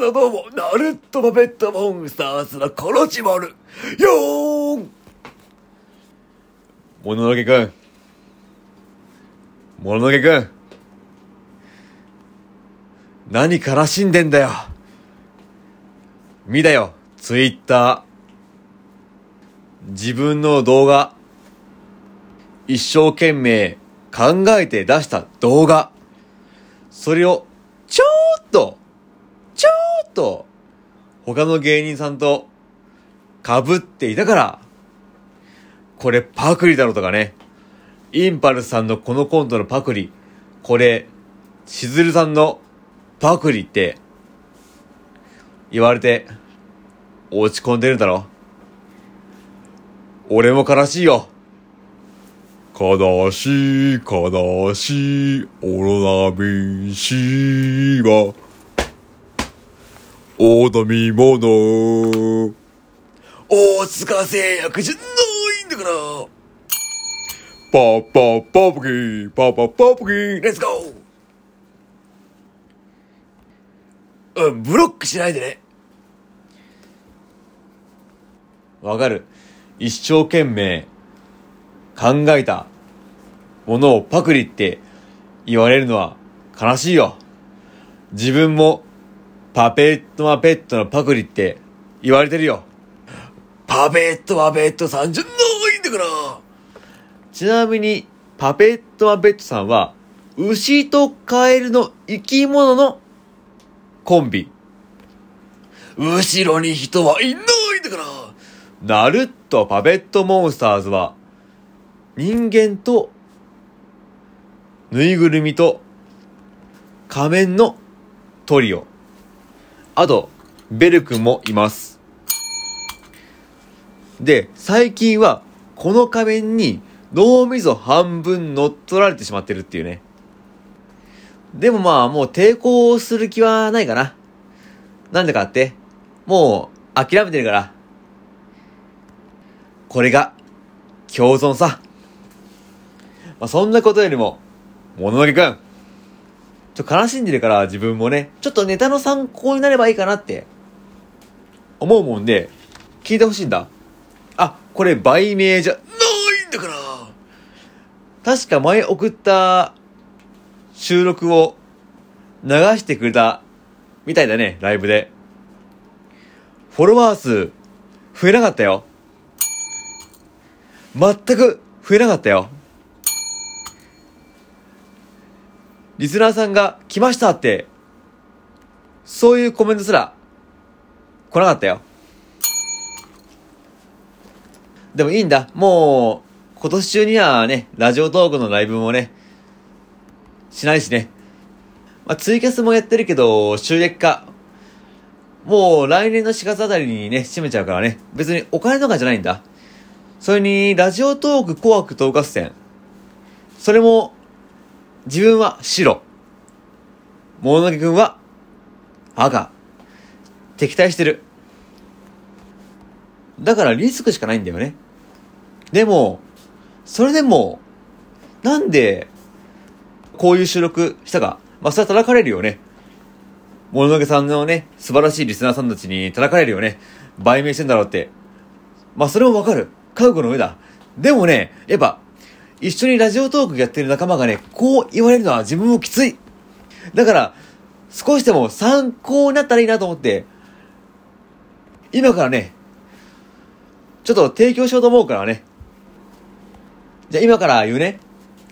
だどうも、ナルトパペットモンスターズのコロチマル、よーんもののけくん。もののけくん。何悲しんでんだよ。見だよ、ツイッター。自分の動画。一生懸命考えて出した動画。それを、ちょーっと、っと、他の芸人さんと被っていたから、これパクリだろとかね。インパルスさんのこのコントのパクリ。これ、しずるさんのパクリって、言われて、落ち込んでるんだろ。俺も悲しいよ。悲しい、悲しい、オロナミン C は、お飲み物。大塚製薬じゃないんだから。パッパッパップキー、パッパッパップキー、レッツゴーうん、ブロックしないでね。わかる。一生懸命考えたものをパクリって言われるのは悲しいよ。自分もパペットマペットのパクリって言われてるよ。パペットマペットさんじゃないんだから。ちなみに、パペットマペットさんは、牛とカエルの生き物のコンビ。後ろに人はいないんだから。ナルットパペットモンスターズは、人間と、ぬいぐるみと、仮面のトリオ。あと、ベル君もいます。で、最近は、この仮面に脳みそ半分乗っ取られてしまってるっていうね。でもまあ、もう抵抗する気はないかな。なんでかって、もう諦めてるから。これが、共存さ。まあ、そんなことよりも、もののけくん。ちょっと悲しんでるから自分もね、ちょっとネタの参考になればいいかなって、思うもんで、聞いてほしいんだ。あ、これ売名じゃ、ないんだから確か前送った収録を流してくれたみたいだね、ライブで。フォロワー数増えなかったよ。全く増えなかったよ。リスナーさんが来ましたって、そういうコメントすら来なかったよ。でもいいんだ。もう、今年中にはね、ラジオトークのライブもね、しないしね。まあ、ツイキャスもやってるけど、収益化。もう来年の4月あたりにね、閉めちゃうからね。別にお金とかじゃないんだ。それに、ラジオトーク紅白統合戦。それも、自分は白。もののけくんは赤。敵対してる。だからリスクしかないんだよね。でも、それでも、なんで、こういう収録したか。まあ、それは叩かれるよね。もののけさんのね、素晴らしいリスナーさんたちに叩かれるよね。売名してんだろうって。まあ、それもわかる。覚悟の上だ。でもね、やっぱ、一緒にラジオトークやってる仲間がね、こう言われるのは自分もきつい。だから、少しでも参考になったらいいなと思って、今からね、ちょっと提供しようと思うからね。じゃあ今から言うね。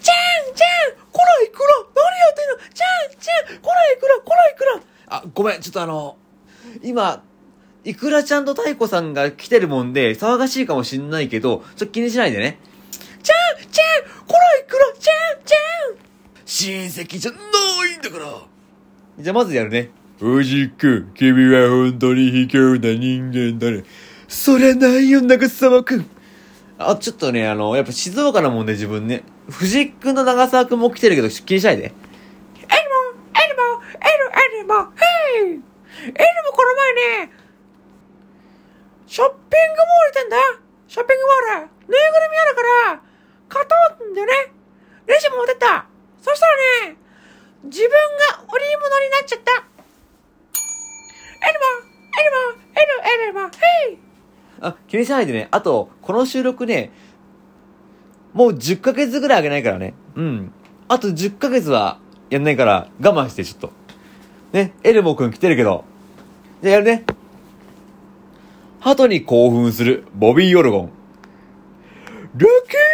じゃんじゃんこらいくら？何やってんの？じゃんじゃんこらいくら？こらいくら？あ、ごめん、ちょっとあの、今、いくらちゃんと太鼓さんが来てるもんで、騒がしいかもしんないけど、ちょっと気にしないでね。じゃんこら?いくらじゃんじゃん親戚じゃないんだからじゃあまずやるね。藤君、君は本当に卑怯な人間だね。そりゃないよ、長澤くん。あ、ちょっとね、あの、やっぱ静岡なもんで自分ね。藤井くんと長澤くんも来てるけど気にしないで。エルモ、エルモ、エル、エルモ、ヘイエルモこの前ね、ショッピングモール行ったんだショッピングモールぬいぐるみあるから、勝とうんでね、レジ持ってった。そしたらね、自分が織物になっちゃった。エルマエルマエルエルマヘイあ、気にしないでね。あと、この収録ね、もう10ヶ月ぐらいあげないからね。うん。あと10ヶ月はやんないから我慢してちょっと。ね、エルモくん来てるけど。じゃあやるね。鳩に興奮するボビー・ヨルゴン。ルキー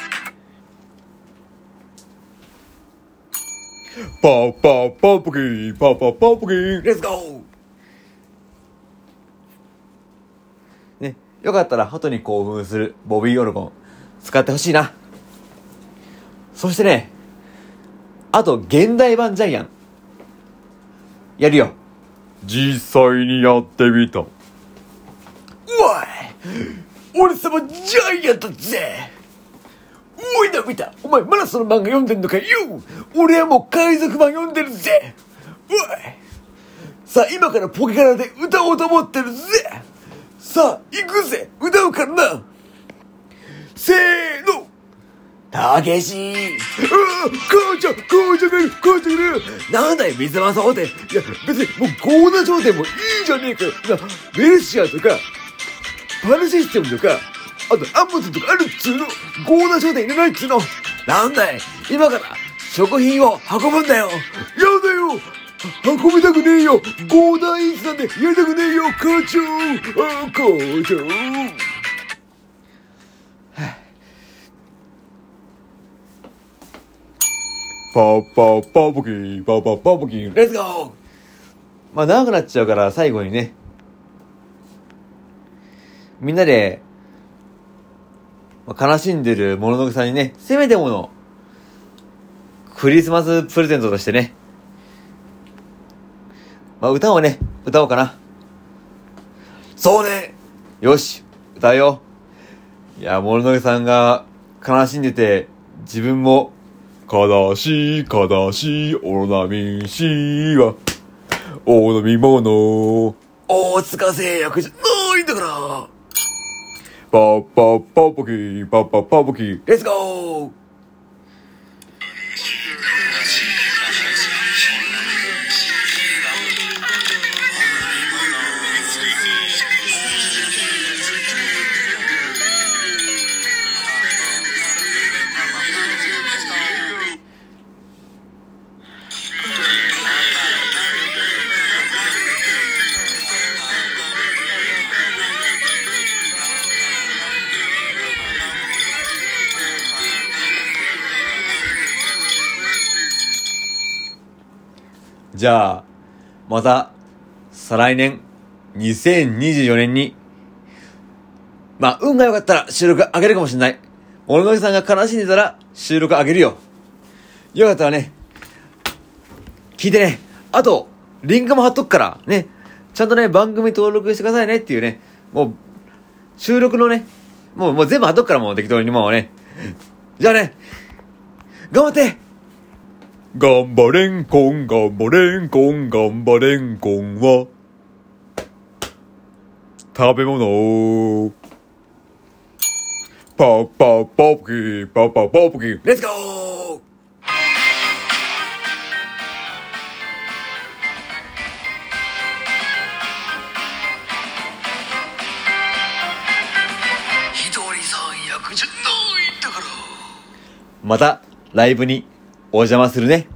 パーパーパーポキーパーパーパーポキーレッツゴーね、よかったら鳩に興奮するボビーオロゴン使ってほしいな。そしてね、あと現代版ジャイアン。やるよ。実際にやってみた。うわい俺様ジャイアンだぜおいな見た。お前まだその漫画読んでんのか？よ俺はもう海賊版読んでるぜ！おい！さあ今からポケカラで歌おうと思ってるぜ！さあ行くぜ！歌うからな！せーの！たけし！ああ母ちゃん母ちゃんがいる母ちゃんがいる！なんだよ水間さんって。いや別にもうゴーナ商店もいいじゃねえかよ。なベルシアとかパルシステムとかあとアンモズとかあるっつうの剛田商店いらないっつうの。なんだい今から食品を運ぶんだよ。やだよ。運びたくねえよ。剛田イーツなんでやりたくねえよ。母ちゃんあ母ちゃんパーパーパーポキー、パーパーパーポキー、レッツゴーまあ長くなっちゃうから最後にね、みんなで、まあ、悲しんでるモノノグさんにね、せめてもの、クリスマスプレゼントとしてね、まあ歌をね、歌おうかな。そうね。よし歌うよ。いや、モノノグさんが悲しんでて、自分も悲しい悲しいオロナミン C はお飲み物大塚製薬じゃないんだから。パッパッパッポキじゃあ、また、再来年、2024年に、まあ、運が良かったら収録あげるかもしれない。俺のさんが悲しんでたら収録あげるよ。よかったらね、聞いてね。あと、リンクも貼っとくから、ね。ちゃんとね、番組登録してくださいねっていうね。もう、収録のね、もう、もう全部貼っとくからもう適当にもうね。じゃあね、頑張って頑張れんこん、頑張れんこん、頑張れんこんは、食べ物。パッパッパッポキー、パッパッパッポキー、レッツゴーまた、ライブにお邪魔するね。